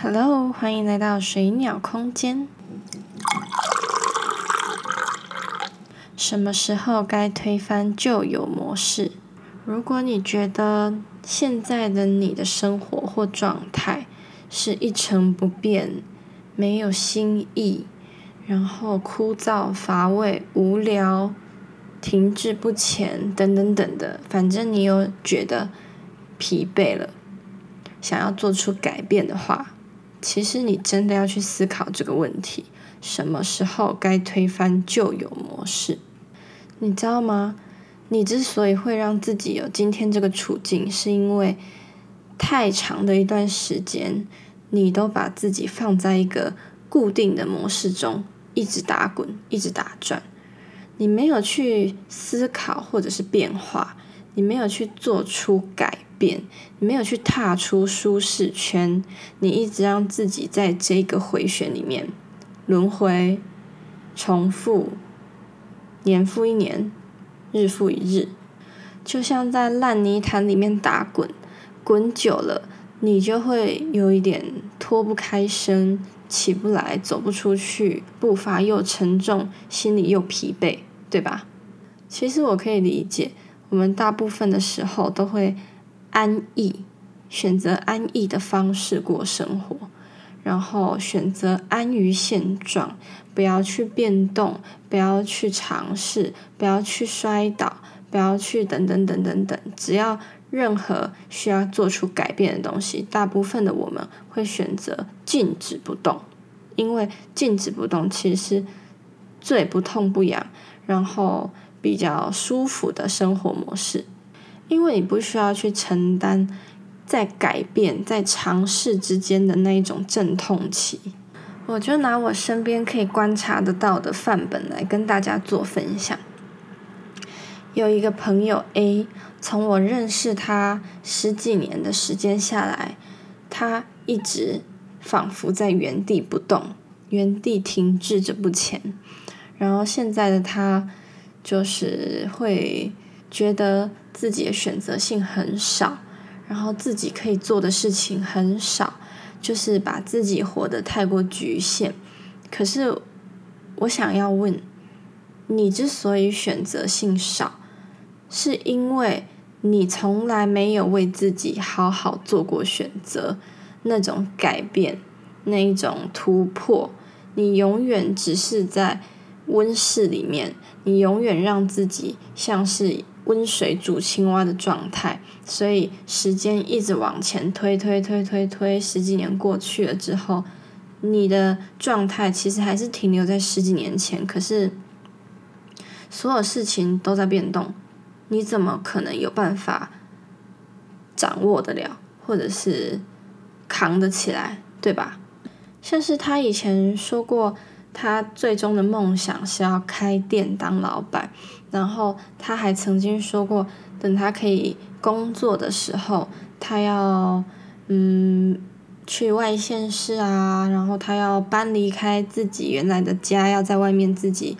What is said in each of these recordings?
Hello，欢迎来到水鸟空间。什么时候该推翻旧有模式？如果你觉得现在的你的生活或状态是一成不变，没有新意，然后枯燥乏味、无聊。停滞不前，等等等的，反正你有觉得疲惫了，想要做出改变的话，其实你真的要去思考这个问题：什么时候该推翻旧有模式？你知道吗？你之所以会让自己有今天这个处境，是因为太长的一段时间，你都把自己放在一个固定的模式中，一直打滚，一直打转。你没有去思考或者是变化，你没有去做出改变，你没有去踏出舒适圈，你一直让自己在这个回旋里面轮回、重复，年复一年，日复一日，就像在烂泥潭里面打滚，滚久了，你就会有一点脱不开身，起不来，走不出去，步伐又沉重，心里又疲惫。对吧？其实我可以理解，我们大部分的时候都会安逸，选择安逸的方式过生活，然后选择安于现状，不要去变动，不要去尝试，不要去摔倒，不要去等等等等等。只要任何需要做出改变的东西，大部分的我们会选择静止不动，因为静止不动其实最不痛不痒。然后比较舒服的生活模式，因为你不需要去承担在改变、在尝试之间的那一种阵痛期。我就拿我身边可以观察得到的范本来跟大家做分享。有一个朋友 A，从我认识他十几年的时间下来，他一直仿佛在原地不动，原地停滞着不前。然后现在的他，就是会觉得自己的选择性很少，然后自己可以做的事情很少，就是把自己活得太过局限。可是我想要问，你之所以选择性少，是因为你从来没有为自己好好做过选择，那种改变，那一种突破，你永远只是在。温室里面，你永远让自己像是温水煮青蛙的状态，所以时间一直往前推推推推推，十几年过去了之后，你的状态其实还是停留在十几年前。可是，所有事情都在变动，你怎么可能有办法掌握得了，或者是扛得起来，对吧？像是他以前说过。他最终的梦想是要开店当老板，然后他还曾经说过，等他可以工作的时候，他要嗯去外县市啊，然后他要搬离开自己原来的家，要在外面自己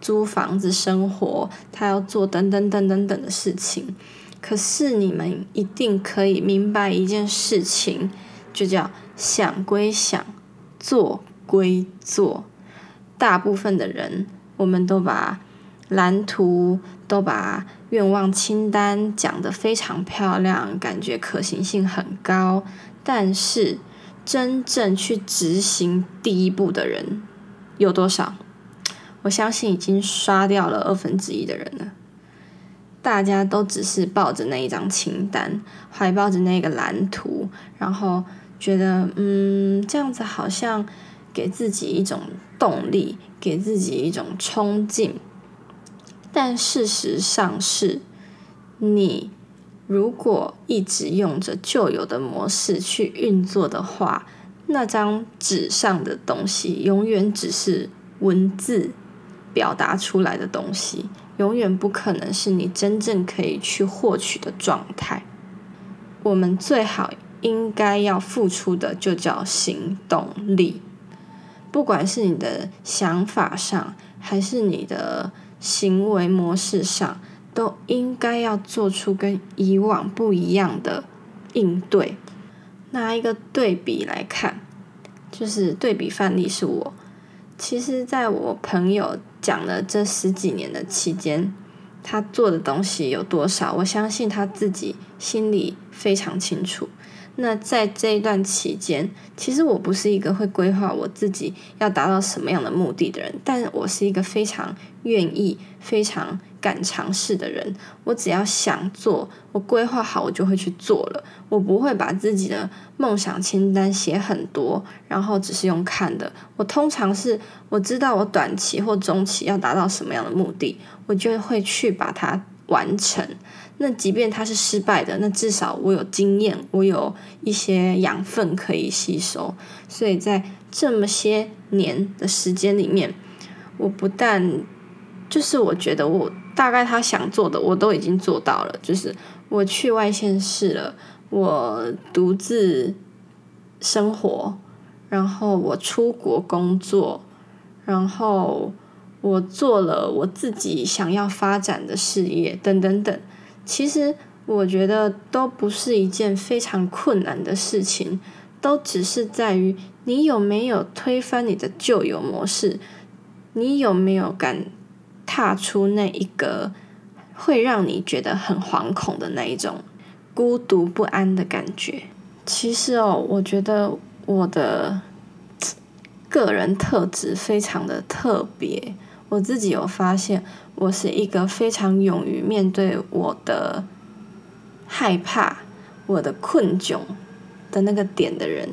租房子生活，他要做等等等等等的事情。可是你们一定可以明白一件事情，就叫想归想，做归做。大部分的人，我们都把蓝图、都把愿望清单讲得非常漂亮，感觉可行性很高。但是，真正去执行第一步的人有多少？我相信已经刷掉了二分之一的人了。大家都只是抱着那一张清单，怀抱着那个蓝图，然后觉得，嗯，这样子好像。给自己一种动力，给自己一种冲劲。但事实上是，你如果一直用着旧有的模式去运作的话，那张纸上的东西永远只是文字表达出来的东西，永远不可能是你真正可以去获取的状态。我们最好应该要付出的，就叫行动力。不管是你的想法上，还是你的行为模式上，都应该要做出跟以往不一样的应对。拿一个对比来看，就是对比范例是我。其实，在我朋友讲的这十几年的期间，他做的东西有多少，我相信他自己心里非常清楚。那在这一段期间，其实我不是一个会规划我自己要达到什么样的目的的人，但我是一个非常愿意、非常敢尝试的人。我只要想做，我规划好，我就会去做了。我不会把自己的梦想清单写很多，然后只是用看的。我通常是我知道我短期或中期要达到什么样的目的，我就会去把它完成。那即便它是失败的，那至少我有经验，我有一些养分可以吸收。所以在这么些年的时间里面，我不但就是我觉得我大概他想做的我都已经做到了，就是我去外县市了，我独自生活，然后我出国工作，然后我做了我自己想要发展的事业，等等等。其实我觉得都不是一件非常困难的事情，都只是在于你有没有推翻你的旧有模式，你有没有敢踏出那一个会让你觉得很惶恐的那一种孤独不安的感觉。其实哦，我觉得我的个人特质非常的特别。我自己有发现，我是一个非常勇于面对我的害怕、我的困窘的那个点的人。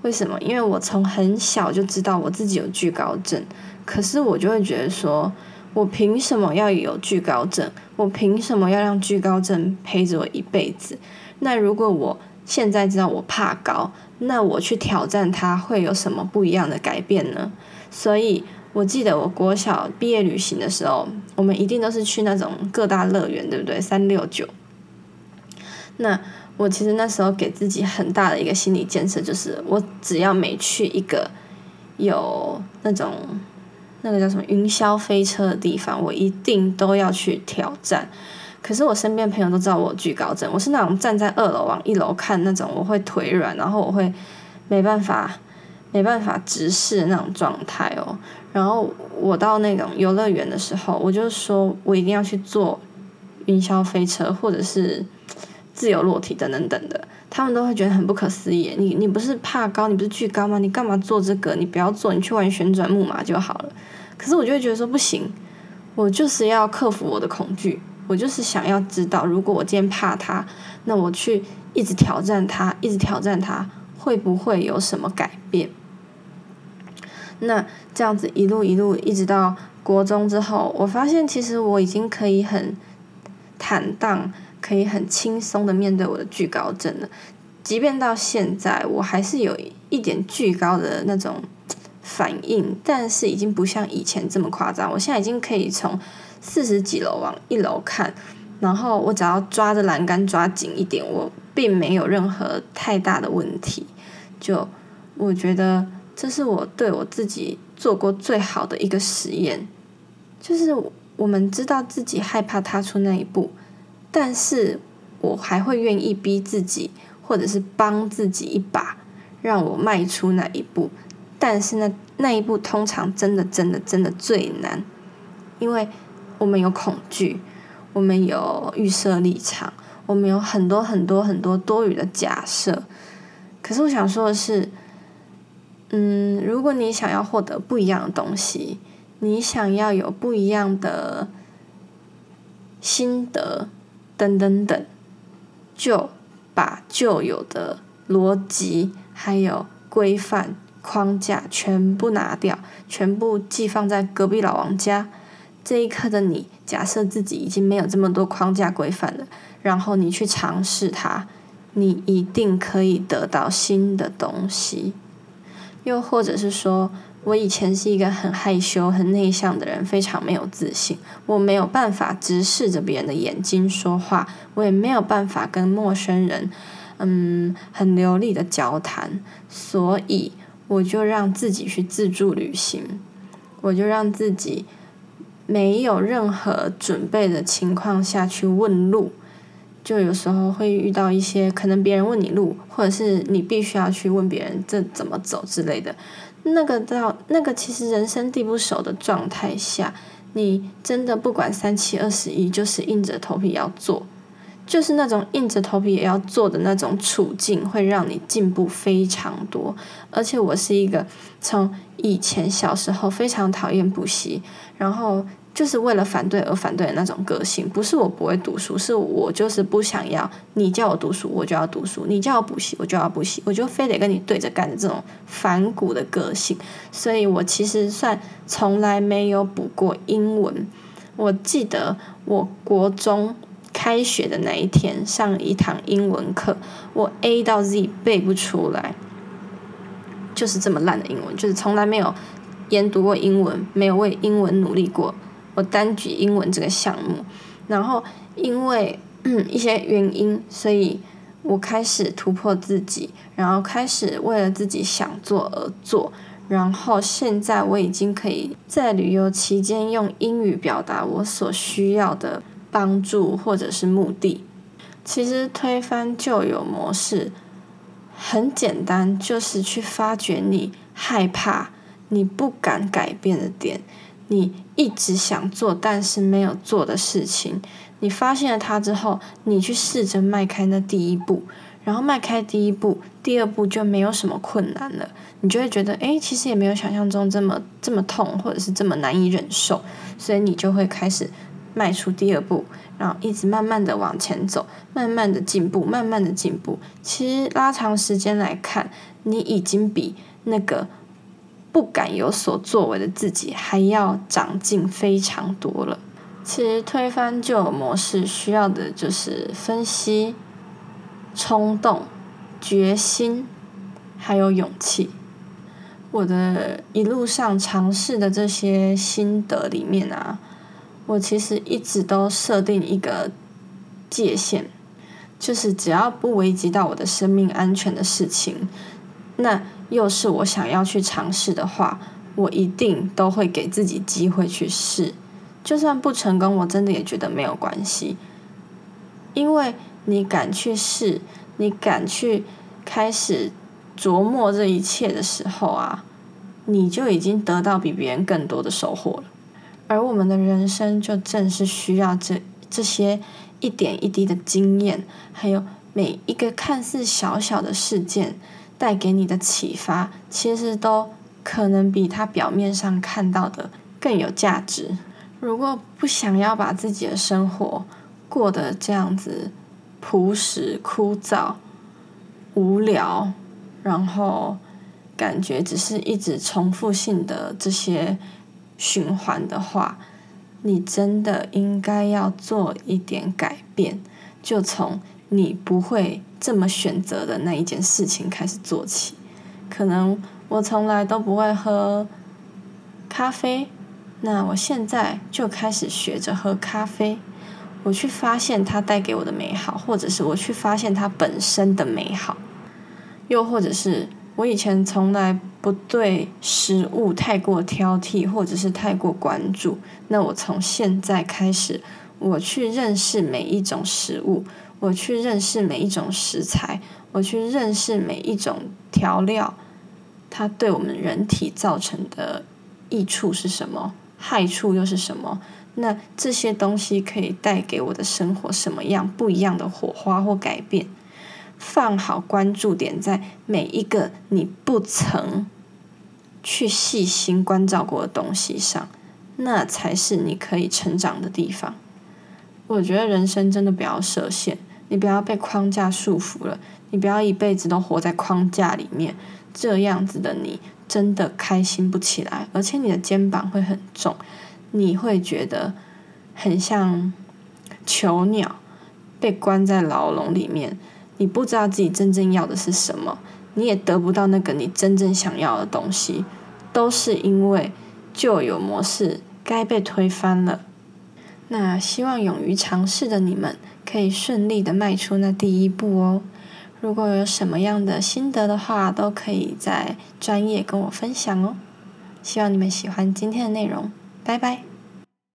为什么？因为我从很小就知道我自己有惧高症，可是我就会觉得说，我凭什么要有惧高症？我凭什么要让惧高症陪着我一辈子？那如果我现在知道我怕高，那我去挑战它会有什么不一样的改变呢？所以。我记得我国小毕业旅行的时候，我们一定都是去那种各大乐园，对不对？三六九。那我其实那时候给自己很大的一个心理建设，就是我只要每去一个有那种那个叫什么云霄飞车的地方，我一定都要去挑战。可是我身边朋友都知道我惧高症，我是那种站在二楼往一楼看那种，我会腿软，然后我会没办法。没办法直视那种状态哦。然后我到那种游乐园的时候，我就说我一定要去坐云霄飞车，或者是自由落体等等等的。他们都会觉得很不可思议。你你不是怕高，你不是惧高吗？你干嘛做这个？你不要做，你去玩旋转木马就好了。可是我就会觉得说不行，我就是要克服我的恐惧。我就是想要知道，如果我今天怕它，那我去一直挑战它，一直挑战它，会不会有什么改变？那这样子一路一路一直到国中之后，我发现其实我已经可以很坦荡，可以很轻松的面对我的惧高症了。即便到现在，我还是有一点惧高的那种反应，但是已经不像以前这么夸张。我现在已经可以从四十几楼往一楼看，然后我只要抓着栏杆抓紧一点，我并没有任何太大的问题。就我觉得。这是我对我自己做过最好的一个实验，就是我们知道自己害怕踏出那一步，但是我还会愿意逼自己，或者是帮自己一把，让我迈出那一步。但是呢，那一步通常真的真的真的最难，因为我们有恐惧，我们有预设立场，我们有很多很多很多多余的假设。可是我想说的是。嗯，如果你想要获得不一样的东西，你想要有不一样的心得，等等等，就把旧有的逻辑还有规范框架全部拿掉，全部寄放在隔壁老王家。这一刻的你，假设自己已经没有这么多框架规范了，然后你去尝试它，你一定可以得到新的东西。又或者是说，我以前是一个很害羞、很内向的人，非常没有自信。我没有办法直视着别人的眼睛说话，我也没有办法跟陌生人，嗯，很流利的交谈。所以，我就让自己去自助旅行，我就让自己没有任何准备的情况下去问路，就有时候会遇到一些可能别人问你路，或者是你必须要去问别人这怎么走之类的。那个到那个其实人生地不熟的状态下，你真的不管三七二十一，就是硬着头皮要做。就是那种硬着头皮也要做的那种处境，会让你进步非常多。而且我是一个从以前小时候非常讨厌补习，然后就是为了反对而反对的那种个性。不是我不会读书，是我就是不想要你叫我读书，我就要读书；你叫我补习，我就要补习。我就非得跟你对着干的这种反骨的个性。所以我其实算从来没有补过英文。我记得我国中。开学的那一天，上一堂英文课，我 A 到 Z 背不出来，就是这么烂的英文，就是从来没有研读过英文，没有为英文努力过。我单举英文这个项目，然后因为一些原因，所以我开始突破自己，然后开始为了自己想做而做，然后现在我已经可以在旅游期间用英语表达我所需要的。帮助或者是目的，其实推翻旧有模式很简单，就是去发掘你害怕、你不敢改变的点，你一直想做但是没有做的事情。你发现了它之后，你去试着迈开那第一步，然后迈开第一步，第二步就没有什么困难了。你就会觉得，哎，其实也没有想象中这么这么痛，或者是这么难以忍受，所以你就会开始。迈出第二步，然后一直慢慢的往前走，慢慢的进步，慢慢的进步。其实拉长时间来看，你已经比那个不敢有所作为的自己还要长进非常多了。其实推翻旧模式需要的就是分析、冲动、决心，还有勇气。我的一路上尝试的这些心得里面啊。我其实一直都设定一个界限，就是只要不危及到我的生命安全的事情，那又是我想要去尝试的话，我一定都会给自己机会去试。就算不成功，我真的也觉得没有关系，因为你敢去试，你敢去开始琢磨这一切的时候啊，你就已经得到比别人更多的收获了。而我们的人生就正是需要这这些一点一滴的经验，还有每一个看似小小的事件带给你的启发，其实都可能比他表面上看到的更有价值。如果不想要把自己的生活过得这样子朴实、枯燥、无聊，然后感觉只是一直重复性的这些。循环的话，你真的应该要做一点改变，就从你不会这么选择的那一件事情开始做起。可能我从来都不会喝咖啡，那我现在就开始学着喝咖啡。我去发现它带给我的美好，或者是我去发现它本身的美好，又或者是。我以前从来不对食物太过挑剔，或者是太过关注。那我从现在开始，我去认识每一种食物，我去认识每一种食材，我去认识每一种调料，它对我们人体造成的益处是什么，害处又是什么？那这些东西可以带给我的生活什么样不一样的火花或改变？放好关注点在每一个你不曾去细心关照过的东西上，那才是你可以成长的地方。我觉得人生真的不要设限，你不要被框架束缚了，你不要一辈子都活在框架里面，这样子的你真的开心不起来，而且你的肩膀会很重，你会觉得很像囚鸟被关在牢笼里面。你不知道自己真正要的是什么，你也得不到那个你真正想要的东西，都是因为旧有模式该被推翻了。那希望勇于尝试的你们可以顺利的迈出那第一步哦。如果有什么样的心得的话，都可以在专业跟我分享哦。希望你们喜欢今天的内容，拜拜。